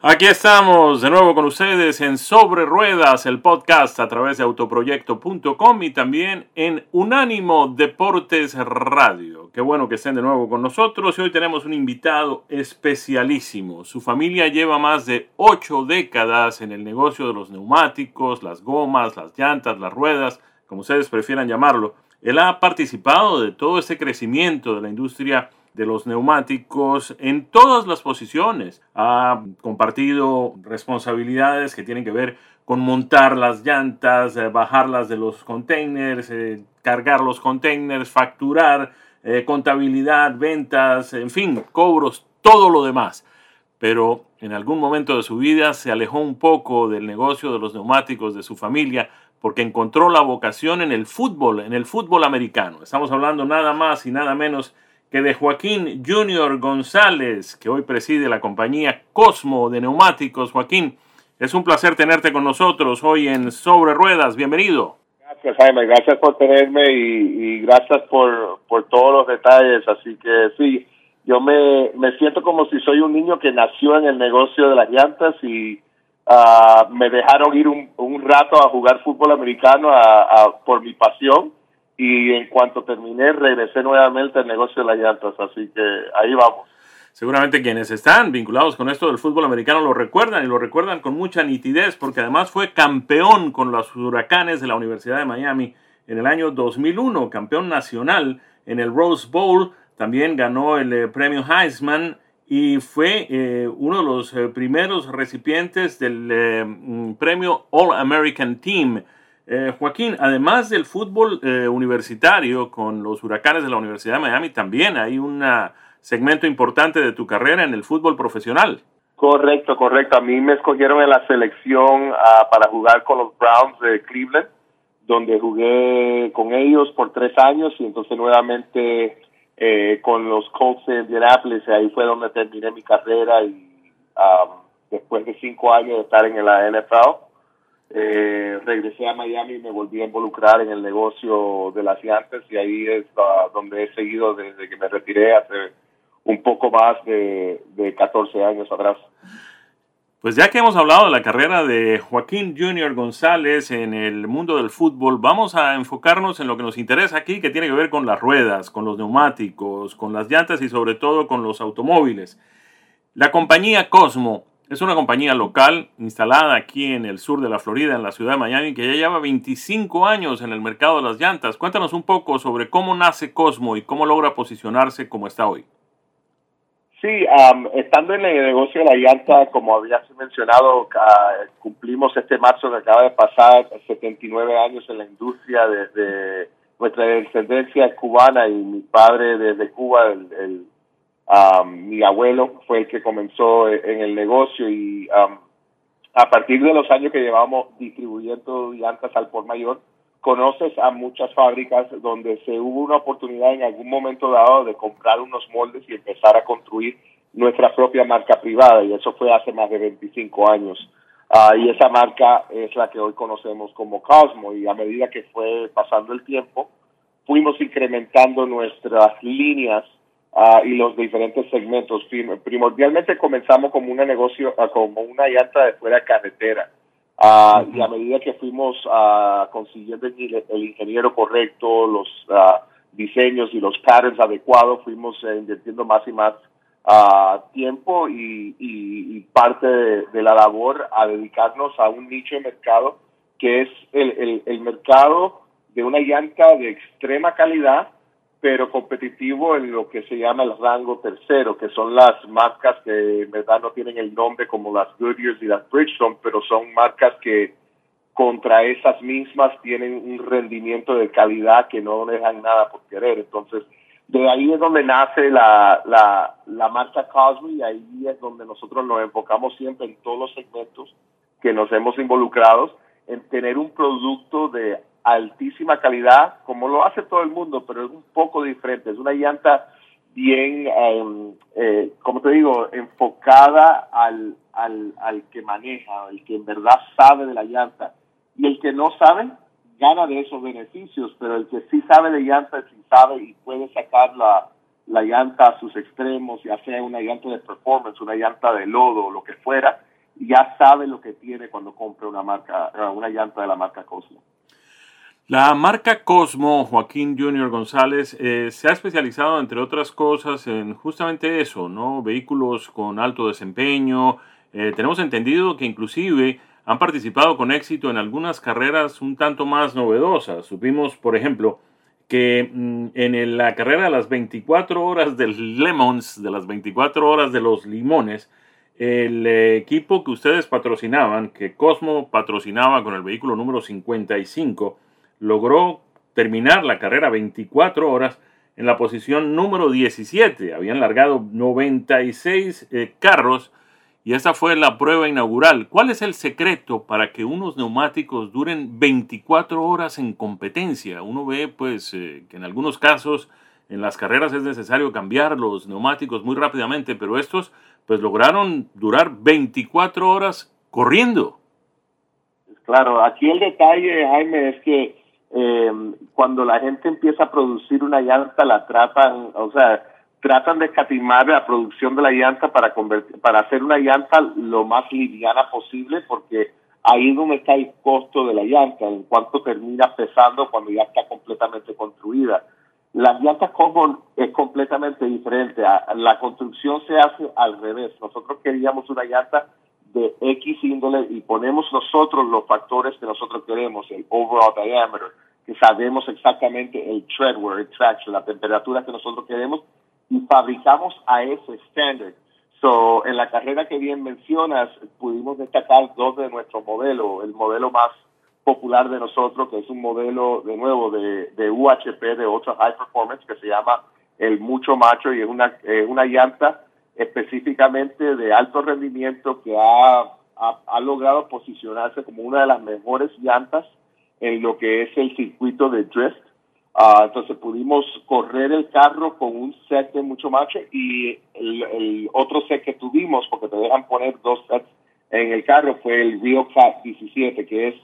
Aquí estamos de nuevo con ustedes en Sobre Ruedas, el podcast a través de autoproyecto.com y también en Unánimo Deportes Radio. Qué bueno que estén de nuevo con nosotros y hoy tenemos un invitado especialísimo. Su familia lleva más de ocho décadas en el negocio de los neumáticos, las gomas, las llantas, las ruedas, como ustedes prefieran llamarlo. Él ha participado de todo este crecimiento de la industria de los neumáticos en todas las posiciones. Ha compartido responsabilidades que tienen que ver con montar las llantas, eh, bajarlas de los containers, eh, cargar los containers, facturar, eh, contabilidad, ventas, en fin, cobros, todo lo demás. Pero en algún momento de su vida se alejó un poco del negocio de los neumáticos de su familia porque encontró la vocación en el fútbol, en el fútbol americano. Estamos hablando nada más y nada menos que de Joaquín Junior González, que hoy preside la compañía Cosmo de Neumáticos. Joaquín, es un placer tenerte con nosotros hoy en Sobre Ruedas. Bienvenido. Gracias, Jaime. Gracias por tenerme y, gracias por, por, todos los detalles. Así que sí, yo me, me siento como si soy un niño que nació en el negocio de las llantas y uh, me dejaron ir un, un, rato a jugar fútbol americano a, por mi pasión y en cuanto terminé regresé nuevamente al negocio de las llantas, así que ahí vamos. Seguramente quienes están vinculados con esto del fútbol americano lo recuerdan y lo recuerdan con mucha nitidez porque además fue campeón con los huracanes de la Universidad de Miami en el año 2001, campeón nacional en el Rose Bowl, también ganó el eh, premio Heisman y fue eh, uno de los eh, primeros recipientes del mm, premio All American Team eh, Joaquín, además del fútbol eh, universitario con los huracanes de la Universidad de Miami, también hay un segmento importante de tu carrera en el fútbol profesional. Correcto, correcto. A mí me escogieron en la selección ah, para jugar con los Browns de Cleveland, donde jugué con ellos por tres años y entonces nuevamente eh, con los Colts de Indianapolis, ahí fue donde terminé mi carrera y ah, después de cinco años de estar en la NFL eh, regresé a Miami y me volví a involucrar en el negocio de las llantas y ahí es donde he seguido desde que me retiré hace un poco más de, de 14 años atrás. Pues ya que hemos hablado de la carrera de Joaquín Junior González en el mundo del fútbol, vamos a enfocarnos en lo que nos interesa aquí, que tiene que ver con las ruedas, con los neumáticos, con las llantas y sobre todo con los automóviles. La compañía Cosmo es una compañía local instalada aquí en el sur de la Florida, en la ciudad de Miami, que ya lleva 25 años en el mercado de las llantas. Cuéntanos un poco sobre cómo nace Cosmo y cómo logra posicionarse como está hoy. Sí, estando en el negocio de la llanta, como habías mencionado, cumplimos este marzo que acaba de pasar 79 años en la industria desde nuestra descendencia cubana y mi padre desde Cuba, el mi abuelo fue el que comenzó en el negocio y a partir de los años que llevamos distribuyendo llantas al por mayor, conoces a muchas fábricas donde se hubo una oportunidad en algún momento dado de comprar unos moldes y empezar a construir nuestra propia marca privada y eso fue hace más de 25 años. Ah, y esa marca es la que hoy conocemos como Cosmo y a medida que fue pasando el tiempo, fuimos incrementando nuestras líneas Ah, y los diferentes segmentos. Primordialmente comenzamos como un negocio, uh, como una llanta de fuera carretera. Uh, Y a medida que fuimos consiguiendo el, ingeniero correcto, los diseños y los patterns adecuados, fuimos eh, invirtiendo más y más tiempo y, y, parte de, la labor a dedicarnos a un nicho de mercado que es el, el, el mercado de una llanta de extrema calidad pero competitivo en lo que se llama el rango tercero, que son las marcas que en verdad no tienen el nombre como las Goodyear y las Bridgestone, pero son marcas que contra esas mismas tienen un rendimiento de calidad que no dejan nada por querer. Entonces, de ahí es donde nace la, la, la marca Cosby y ahí es donde nosotros nos enfocamos siempre en todos los segmentos que nos hemos involucrado en tener un producto de altísima calidad, como lo hace todo el mundo, pero es un poco diferente. Es una llanta bien, em, eh, como te digo, enfocada al, al, al que maneja, el que en verdad sabe de la llanta. Y el que no sabe, gana de esos beneficios, pero el que sí sabe de llanta, sí sabe y puede sacar la, la llanta a sus extremos, ya sea una llanta de performance, una llanta de lodo lo que fuera, sabe lo que tiene cuando compra una marca, una llanta de la marca Cosmo. La marca Cosmo, Joaquín Junior González, eh, se ha especializado, entre otras cosas, en justamente eso, ¿no? Vehículos con alto desempeño. Eh, tenemos entendido que inclusive han participado con éxito en algunas carreras un tanto más novedosas. Supimos, por ejemplo, que mm, en la carrera de las 24 horas del Lemons, de las 24 horas de los limones, el equipo que ustedes patrocinaban, que Cosmo patrocinaba con el vehículo número 55, logró terminar la carrera 24 horas en la posición número 17. Habían largado 96 eh, carros y esa fue la prueba inaugural. ¿Cuál es el secreto para que unos neumáticos duren 24 horas en competencia? Uno ve pues eh, que en algunos casos en las carreras es necesario cambiar los neumáticos muy rápidamente, pero estos pues lograron durar 24 horas corriendo. Claro, aquí el detalle, Jaime, es que eh, cuando la gente empieza a producir una llanta, la tratan, o sea, tratan de escatimar la producción de la llanta para convertir, para hacer una llanta lo más liviana posible, porque ahí es donde está el costo de la llanta, en cuanto termina pesando cuando ya está completamente construida. Las llantas Common es completamente diferente. La construcción se hace al revés. Nosotros queríamos una llanta de X índole y ponemos nosotros los factores que nosotros queremos, el overall diameter, que sabemos exactamente el tread wear, el traction, la temperatura que nosotros queremos y fabricamos a ese estándar. So, en la carrera que bien mencionas, pudimos destacar dos de nuestros modelos. El modelo más popular de nosotros, que es un modelo, de nuevo, de, de UHP, de Ultra High Performance, que se llama el Mucho Macho y es una, una llanta específicamente de alto rendimiento que ha, ha, logrado posicionarse como una de las mejores llantas en lo que es el circuito de drift. Uh, entonces pudimos correr el carro con un set de mucho macho y el, otro set que tuvimos, porque te dejan poner dos sets en el carro, fue el Rio Cat 17, que es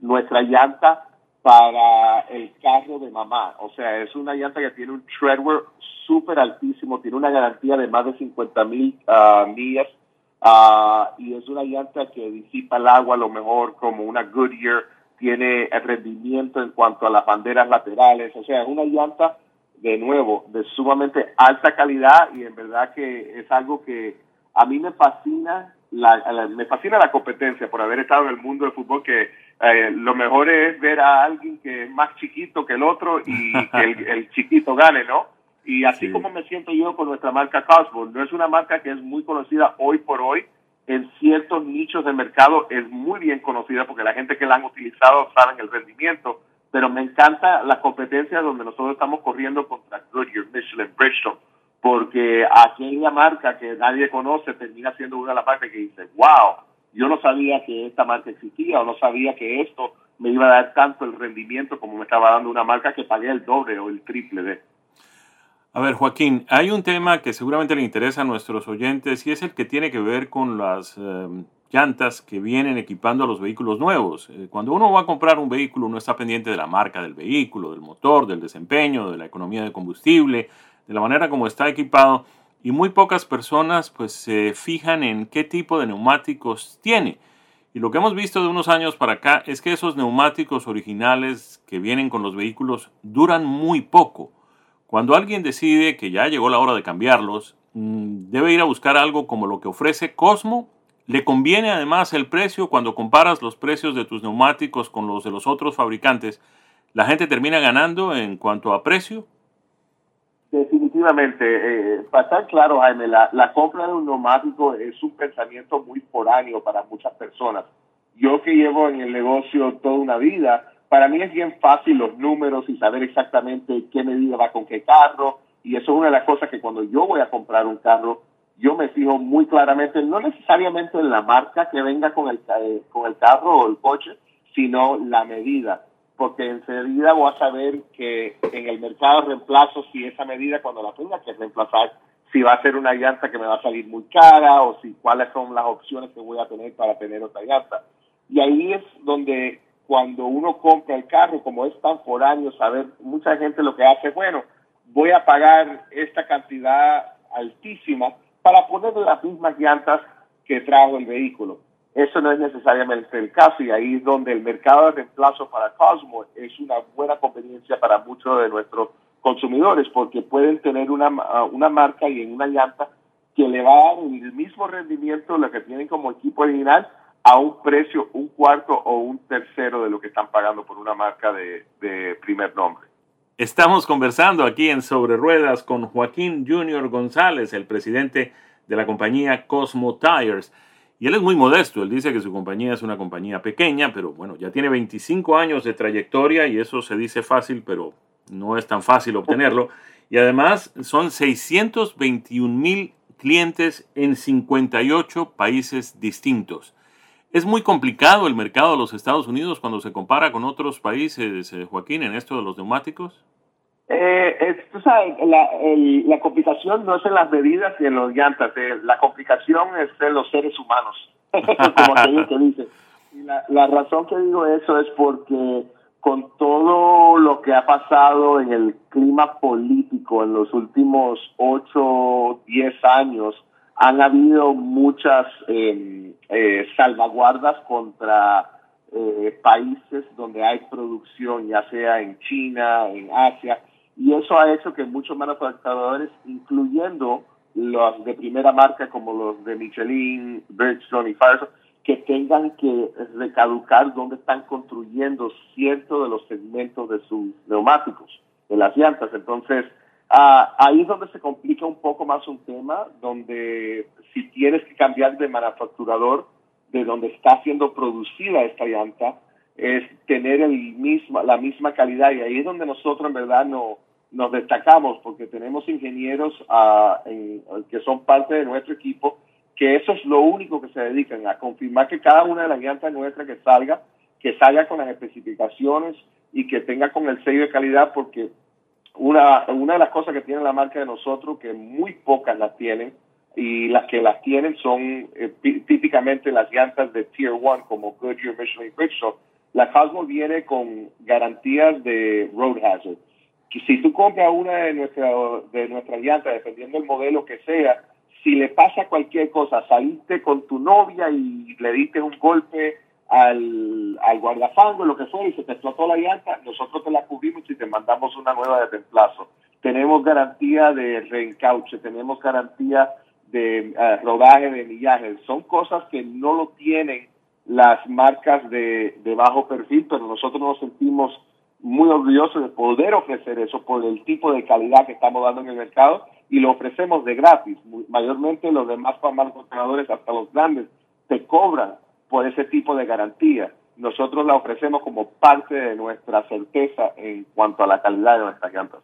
nuestra llanta para el carro de mamá. O sea, es una llanta que tiene un treadwear súper altísimo, tiene una garantía de más de 50 mil uh, millas uh, y es una llanta que disipa el agua a lo mejor como una Goodyear, tiene rendimiento en cuanto a las banderas laterales, o sea, es una llanta de nuevo de sumamente alta calidad y en verdad que es algo que a mí me fascina la, me fascina la competencia por haber estado en el mundo del fútbol que eh, lo mejor es ver a alguien que es más chiquito que el otro y que el, el chiquito gane, ¿no? Y así como me siento yo con nuestra marca Cosmo, no es una marca que es muy conocida hoy por hoy, en ciertos nichos de mercado es muy bien conocida porque la gente que la han utilizado saben el rendimiento, pero me encanta la competencia donde nosotros estamos corriendo contra Goodyear, Michelin, Bridgestone, porque aquella marca que nadie conoce termina siendo una de las marcas que dice, wow, yo no sabía que esta marca existía o no sabía que esto me iba a dar tanto el rendimiento como me estaba dando una marca que pagué el doble o el triple de. A ver, Joaquín, hay un tema que seguramente le interesa a nuestros oyentes y es el que tiene que ver con las eh, llantas que vienen equipando a los vehículos nuevos. Eh, cuando uno va a comprar un vehículo, uno está pendiente de la marca del vehículo, del motor, del desempeño, de la economía de combustible, de la manera como está equipado y muy pocas personas pues se fijan en qué tipo de neumáticos tiene. Y lo que hemos visto de unos años para acá es que esos neumáticos originales que vienen con los vehículos duran muy poco. Cuando alguien decide que ya llegó la hora de cambiarlos, mm, debe ir a buscar algo como lo que ofrece Cosmo. Le conviene además el precio cuando comparas los precios de tus neumáticos con los de los otros fabricantes. La gente termina ganando en cuanto a precio. Definitivamente, eh, para estar claro, Jaime, la, compra de un neumático es un pensamiento muy foráneo para muchas personas. Yo que llevo en el negocio toda una vida, para mí es bien fácil los números y saber exactamente qué medida va con qué carro. Y eso es una de las cosas que cuando yo voy a comprar un carro, yo me fijo muy claramente, no necesariamente en la marca que venga con el, eh, con el carro o el coche, sino la medida. Porque enseguida voy a saber que en el mercado reemplazo si esa medida cuando la tenga que reemplazar, si va a ser una llanta que me va a salir muy cara o si cuáles son las opciones que voy a tener para tener otra llanta. Y ahí es donde cuando uno compra el carro, como es tan foráneo, saber, mucha gente lo que hace, bueno, voy a pagar esta cantidad altísima para poner las mismas llantas que trajo el vehículo. Eso no es necesariamente el caso y ahí es donde el mercado de reemplazo para Cosmo es una buena conveniencia para muchos de nuestros consumidores porque pueden tener una, una marca y en una llanta que le va a dar el mismo rendimiento lo que tienen como equipo original a un precio un cuarto o un tercero de lo que están pagando por una marca de, de primer nombre. Estamos conversando aquí en Sobre Ruedas con Joaquín Junior González, el presidente de la compañía Cosmo Tires. Y él es muy modesto, él dice que su compañía es una compañía pequeña, pero bueno, ya tiene 25 años de trayectoria y eso se dice fácil, pero no es tan fácil obtenerlo. Y además son 621 mil clientes en 58 países distintos. Es muy complicado el mercado de los Estados Unidos cuando se compara con otros países, eh, Joaquín, en esto de los neumáticos. Eh, tú sabes, la, la, complicación no es en las medidas y en los llantas, eh, la complicación es en los seres humanos, como te dice. Y la, la razón que digo eso es porque con todo lo que ha pasado en el clima político en los últimos 8, 10 años, han habido muchas em, eh, salvaguardas contra eh, países donde hay producción, ya sea en China, en Asia, y eso ha hecho que muchos manufacturadores, incluyendo los de primera marca como los de Michelin, Bridgestone y Firestone, que tengan que recaducar dónde están construyendo ciertos de los segmentos de sus neumáticos, de las llantas. Entonces, ah, ahí es donde se complica un poco más un tema, donde si tienes que cambiar de manufacturador de donde está siendo producida esta llanta, es tener el misma, la misma calidad. Y ahí es donde nosotros en verdad no, nos destacamos, porque tenemos ingenieros ah, que son parte de nuestro equipo que eso es lo único que se dedican, a confirmar que cada una de las llantas nuestras que salga, que salga con las especificaciones y que tenga con el sello de calidad, porque una, una de las cosas que tiene la marca de nosotros, que muy pocas las tienen, y las que las tienen son eh, típicamente las llantas de Tier 1, como Goodyear, Michelin, Bridgestone. La Cosmo viene con garantías de road hazard. si tú compras una de, nuestra, de nuestras llantas, dependiendo del modelo que sea, si le pasa cualquier cosa, saliste con tu novia y le diste un golpe al, al guardafango, lo que fuera, y se te explotó la llanta, nosotros te la cubrimos y te mandamos una nueva de reemplazo. Tenemos garantía de reencauche, tenemos garantía de eh, rodaje de millaje. Son cosas que no lo tienen las marcas de, bajo perfil, pero nosotros nos sentimos muy orgullosos de poder ofrecer eso por el tipo de calidad que estamos dando en el mercado y lo ofrecemos de gratis. Mayormente los demás manufacturadores, hasta los grandes, te cobran por ese tipo de garantía. Nosotros la ofrecemos como parte de nuestra certeza en cuanto a la calidad de nuestras llantas.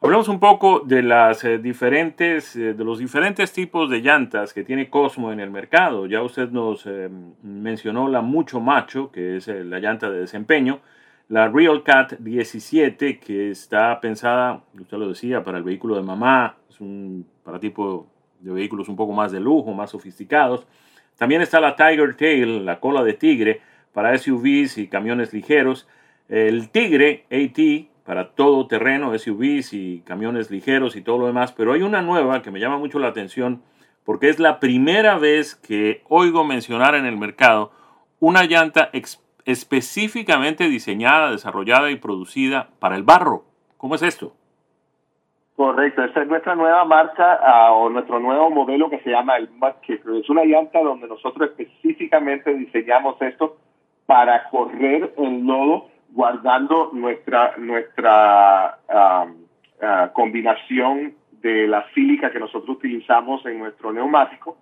Hablamos un poco de las eh, diferentes, eh, de los diferentes tipos de llantas que tiene Cosmo en el mercado. Ya usted nos eh, mencionó la Mucho Macho, que es la llanta de desempeño la Real Cat 17, que está pensada, usted lo decía, para el vehículo de mamá, es un para tipo de vehículos un poco más de lujo, más sofisticados. También está la Tiger Tail, la cola de tigre, para SUVs y camiones ligeros. El Tigre AT, para todo terreno, SUVs y camiones ligeros y todo lo demás. Pero hay una nueva que me llama mucho la atención porque es la primera vez que oigo mencionar en el mercado una llanta específicamente diseñada, desarrollada y producida para el barro. ¿Cómo es esto? Correcto, esa es nuestra nueva marca ah, o nuestro nuevo modelo que se llama el Mud Es una llanta donde nosotros específicamente diseñamos esto para correr el lodo guardando nuestra nuestra ah, combinación de la sílica que nosotros utilizamos en nuestro neumático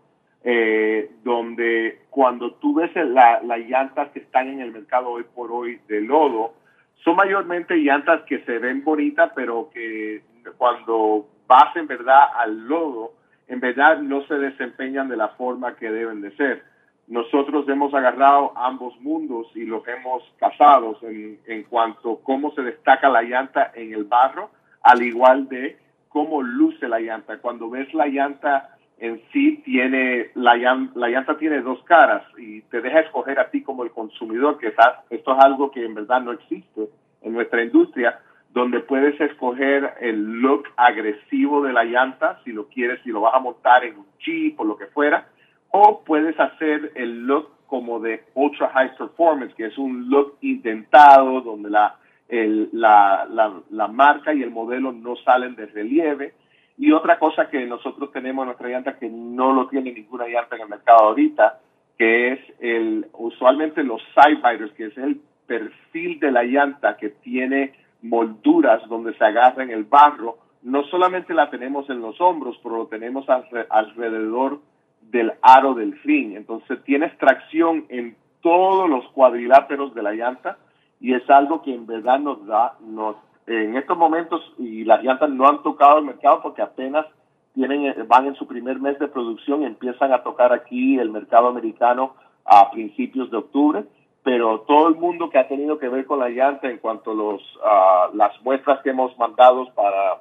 eh, donde cuando tú ves las llantas que están en el mercado hoy por hoy de lodo, son mayormente llantas que se ven bonitas, pero que cuando vas en verdad al lodo, en verdad no se desempeñan de la forma que deben de ser. Nosotros hemos agarrado ambos mundos y los hemos casado en, en cuanto a cómo se destaca la llanta en el barro, al igual de cómo luce la llanta. Cuando ves la llanta en sí tiene, la, la llanta tiene dos caras y te deja escoger a ti como el consumidor, que esto es algo que en verdad no existe en nuestra industria, donde puedes escoger el look agresivo de la llanta, si lo quieres, si lo vas a montar en un chip o lo que fuera, o puedes hacer el look como de ultra high performance, que es un look intentado, donde la, la, la, marca y el modelo no salen de relieve. Y otra cosa que nosotros tenemos en nuestra llanta que no lo tiene ninguna llanta en el mercado ahorita, que es el usualmente los sidebiters, que es el perfil de la llanta que tiene molduras donde se agarra en el barro. No solamente la tenemos en los hombros, pero lo tenemos alrededor del aro del fin. Entonces tienes tracción en todos los cuadriláteros de la llanta y es algo que en verdad nos da, nos, en estos momentos, y las llantas no han tocado el mercado porque apenas tienen, van en su primer mes de producción y empiezan a tocar aquí el mercado americano a principios de octubre, pero todo el mundo que ha tenido que ver con la llanta en cuanto a los, las muestras que hemos mandado para,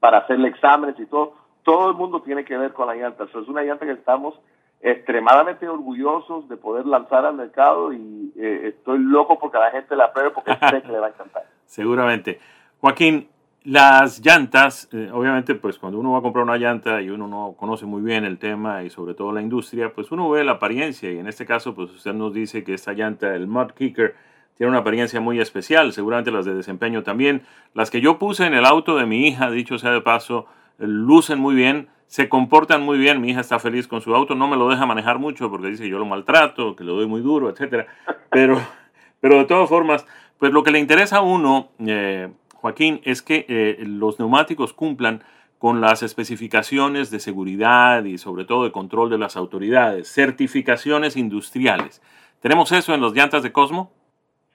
para hacerle exámenes y todo, todo el mundo tiene que ver con la llanta. es una llanta que estamos extremadamente orgullosos de poder lanzar al mercado y eh, estoy loco porque la gente la pruebe porque sé que le va a encantar. Seguramente. Joaquín, las llantas, eh, obviamente, pues cuando uno va a comprar una llanta y uno no conoce muy bien el tema y sobre todo la industria, pues uno ve la apariencia y en este caso, pues usted nos dice que esta llanta, el Mud Kicker, tiene una apariencia muy especial, seguramente las de desempeño también. Las que yo puse en el auto de mi hija, dicho sea de paso, lucen muy bien, se comportan muy bien, mi hija está feliz con su auto, no me lo deja manejar mucho porque dice yo lo maltrato, que lo doy muy duro, etcétera, pero, pero de todas formas, pues lo que le interesa a uno, eh, Joaquín, es que eh, los neumáticos cumplan con las especificaciones de seguridad y sobre todo de control de las autoridades, certificaciones industriales. ¿Tenemos eso en las llantas de Cosmo?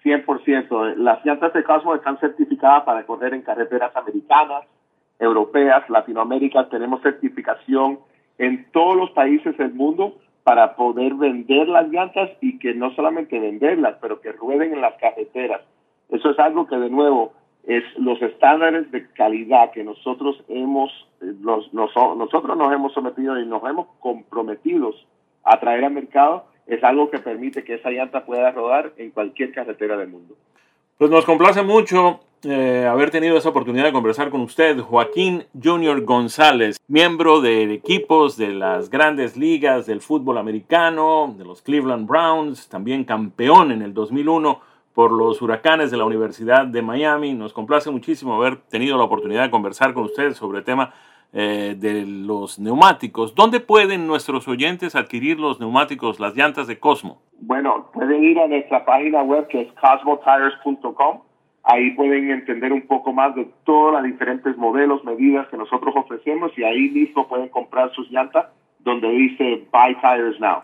100%. Las llantas de Cosmo están certificadas para correr en carreteras americanas, europeas, Latinoamérica, tenemos certificación en todos los países del mundo para poder vender las llantas y que no solamente venderlas, pero que rueden en las carreteras. Eso es algo que de nuevo es los estándares de calidad que nosotros hemos, eh, nosotros nos hemos sometido y nos hemos comprometido a traer al mercado, es algo que permite que esa llanta pueda rodar en cualquier carretera del mundo. Pues nos complace mucho eh, haber tenido esa oportunidad de conversar con usted, Joaquín Junior González, miembro de equipos de las grandes ligas del fútbol americano, de los Cleveland Browns, también campeón en el 2001 por los huracanes de la Universidad de Miami. Nos complace muchísimo haber tenido la oportunidad de conversar con usted sobre el tema eh, de los neumáticos. ¿Dónde pueden nuestros oyentes adquirir los neumáticos, las llantas de Cosmo? Bueno, pueden ir a nuestra página web que es cosmotires.com. Ahí pueden entender un poco más de todos los diferentes modelos, medidas que nosotros ofrecemos y ahí mismo pueden comprar sus llantas donde dice Buy Tires Now.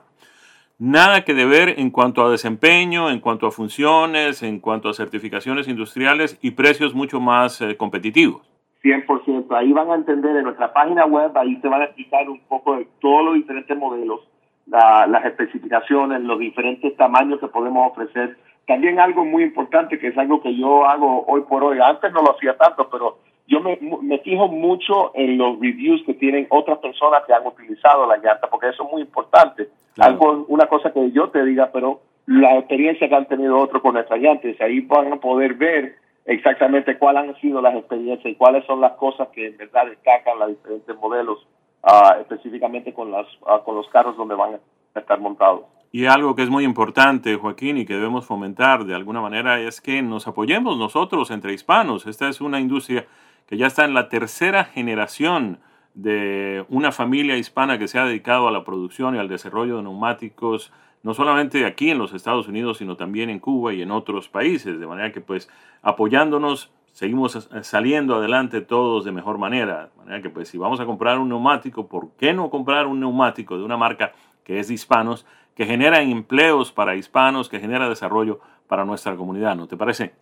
Nada que deber en cuanto a desempeño, en cuanto a funciones, en cuanto a certificaciones industriales y precios mucho más eh, competitivos. 100%. Ahí van a entender en nuestra página web, ahí te van a explicar un poco de todos los diferentes modelos, las especificaciones, los diferentes tamaños que podemos ofrecer. También algo muy importante, que es algo que yo hago hoy por hoy, antes no lo hacía tanto, pero yo me, me fijo mucho en los reviews que tienen otras personas que han utilizado la llanta, porque eso es muy importante. Algo, una cosa que yo te diga, pero la experiencia que han tenido otros con nuestras llantas, ahí van a poder ver exactamente cuáles han sido las experiencias y cuáles son las cosas que en verdad destacan los diferentes modelos, uh, específicamente con, las, uh, con los carros donde van a estar montados. Y algo que es muy importante, Joaquín, y que debemos fomentar de alguna manera es que nos apoyemos nosotros entre hispanos. Esta es una industria que ya está en la tercera generación de una familia hispana que se ha dedicado a la producción y al desarrollo de neumáticos no solamente aquí en los Estados Unidos, sino también en Cuba y en otros países, de manera que pues apoyándonos seguimos saliendo adelante todos de mejor manera. De manera que pues si vamos a comprar un neumático, ¿por qué no comprar un neumático de una marca que es de hispanos, que genera empleos para hispanos, que genera desarrollo para nuestra comunidad? ¿No te parece?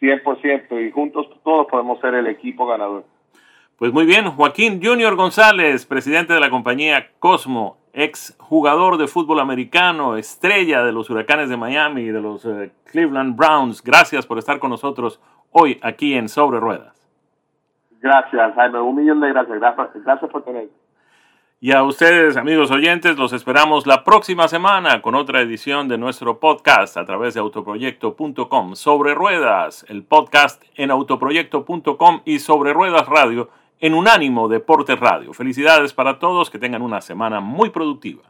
100% y juntos todos podemos ser el equipo ganador. Pues muy bien, Joaquín Junior González, presidente de la compañía Cosmo, ex jugador de fútbol americano, estrella de los Huracanes de Miami y de los eh, Cleveland Browns. Gracias por estar con nosotros hoy aquí en Sobre Ruedas. Gracias, Jaime. Un millón de gracias. Gracias, por tener. Y a ustedes, amigos oyentes, los esperamos la próxima semana con otra edición de nuestro podcast a través de autoproyecto.com. Sobre Ruedas, el podcast en autoproyecto.com y Sobre Ruedas Radio en Unánimo Deportes Radio. Felicidades para todos, que tengan una semana muy productiva.